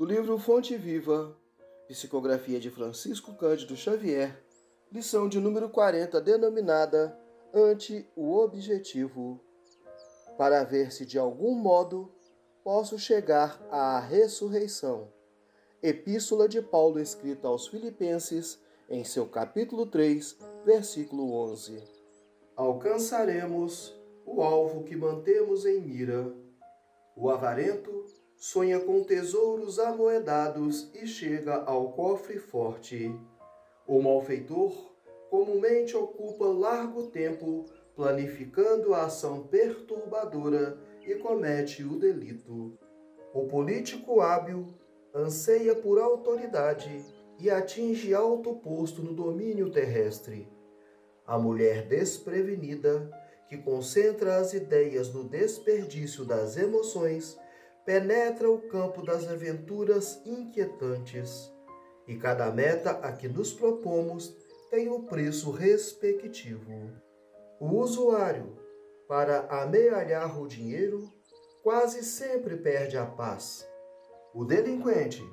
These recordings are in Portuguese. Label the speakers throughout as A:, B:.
A: do livro Fonte Viva, psicografia de Francisco Cândido Xavier, lição de número 40, denominada Ante o Objetivo, para ver se de algum modo posso chegar à ressurreição. Epístola de Paulo escrita aos Filipenses, em seu capítulo 3, versículo 11. Alcançaremos o alvo que mantemos em mira. O avarento sonha com tesouros amoedados e chega ao cofre forte. O malfeitor comumente ocupa largo tempo planificando a ação perturbadora e comete o delito. O político hábil anseia por autoridade e atinge alto posto no domínio terrestre. A mulher desprevenida, que concentra as ideias no desperdício das emoções, penetra o campo das aventuras inquietantes, e cada meta a que nos propomos tem o preço respectivo. O usuário, para amealhar o dinheiro, quase sempre perde a paz. O delinquente,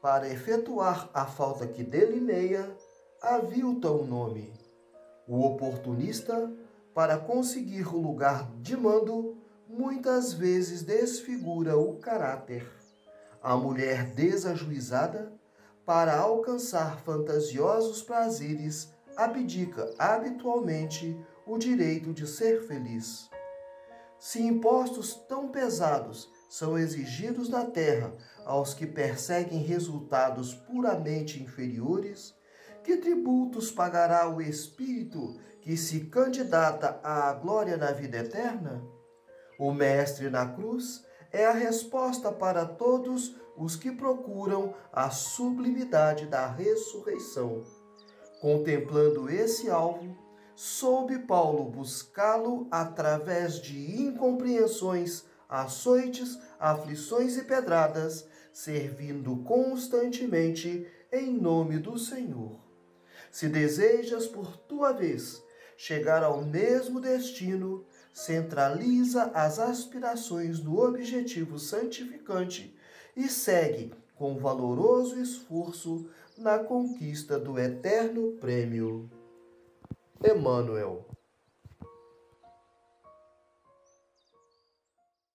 A: para efetuar a falta que delineia, avilta o nome. O oportunista, para conseguir o lugar de mando, muitas vezes desfigura o caráter. A mulher desajuizada, para alcançar fantasiosos prazeres, abdica habitualmente o direito de ser feliz. Se impostos tão pesados são exigidos na terra aos que perseguem resultados puramente inferiores, que tributos pagará o espírito que se candidata à glória na vida eterna? O Mestre na cruz é a resposta para todos os que procuram a sublimidade da ressurreição. Contemplando esse alvo, soube Paulo buscá-lo através de incompreensões, açoites, aflições e pedradas, servindo constantemente em nome do Senhor. Se desejas, por tua vez, chegar ao mesmo destino, centraliza as aspirações no objetivo santificante e segue com valoroso esforço na conquista do eterno prêmio. Emmanuel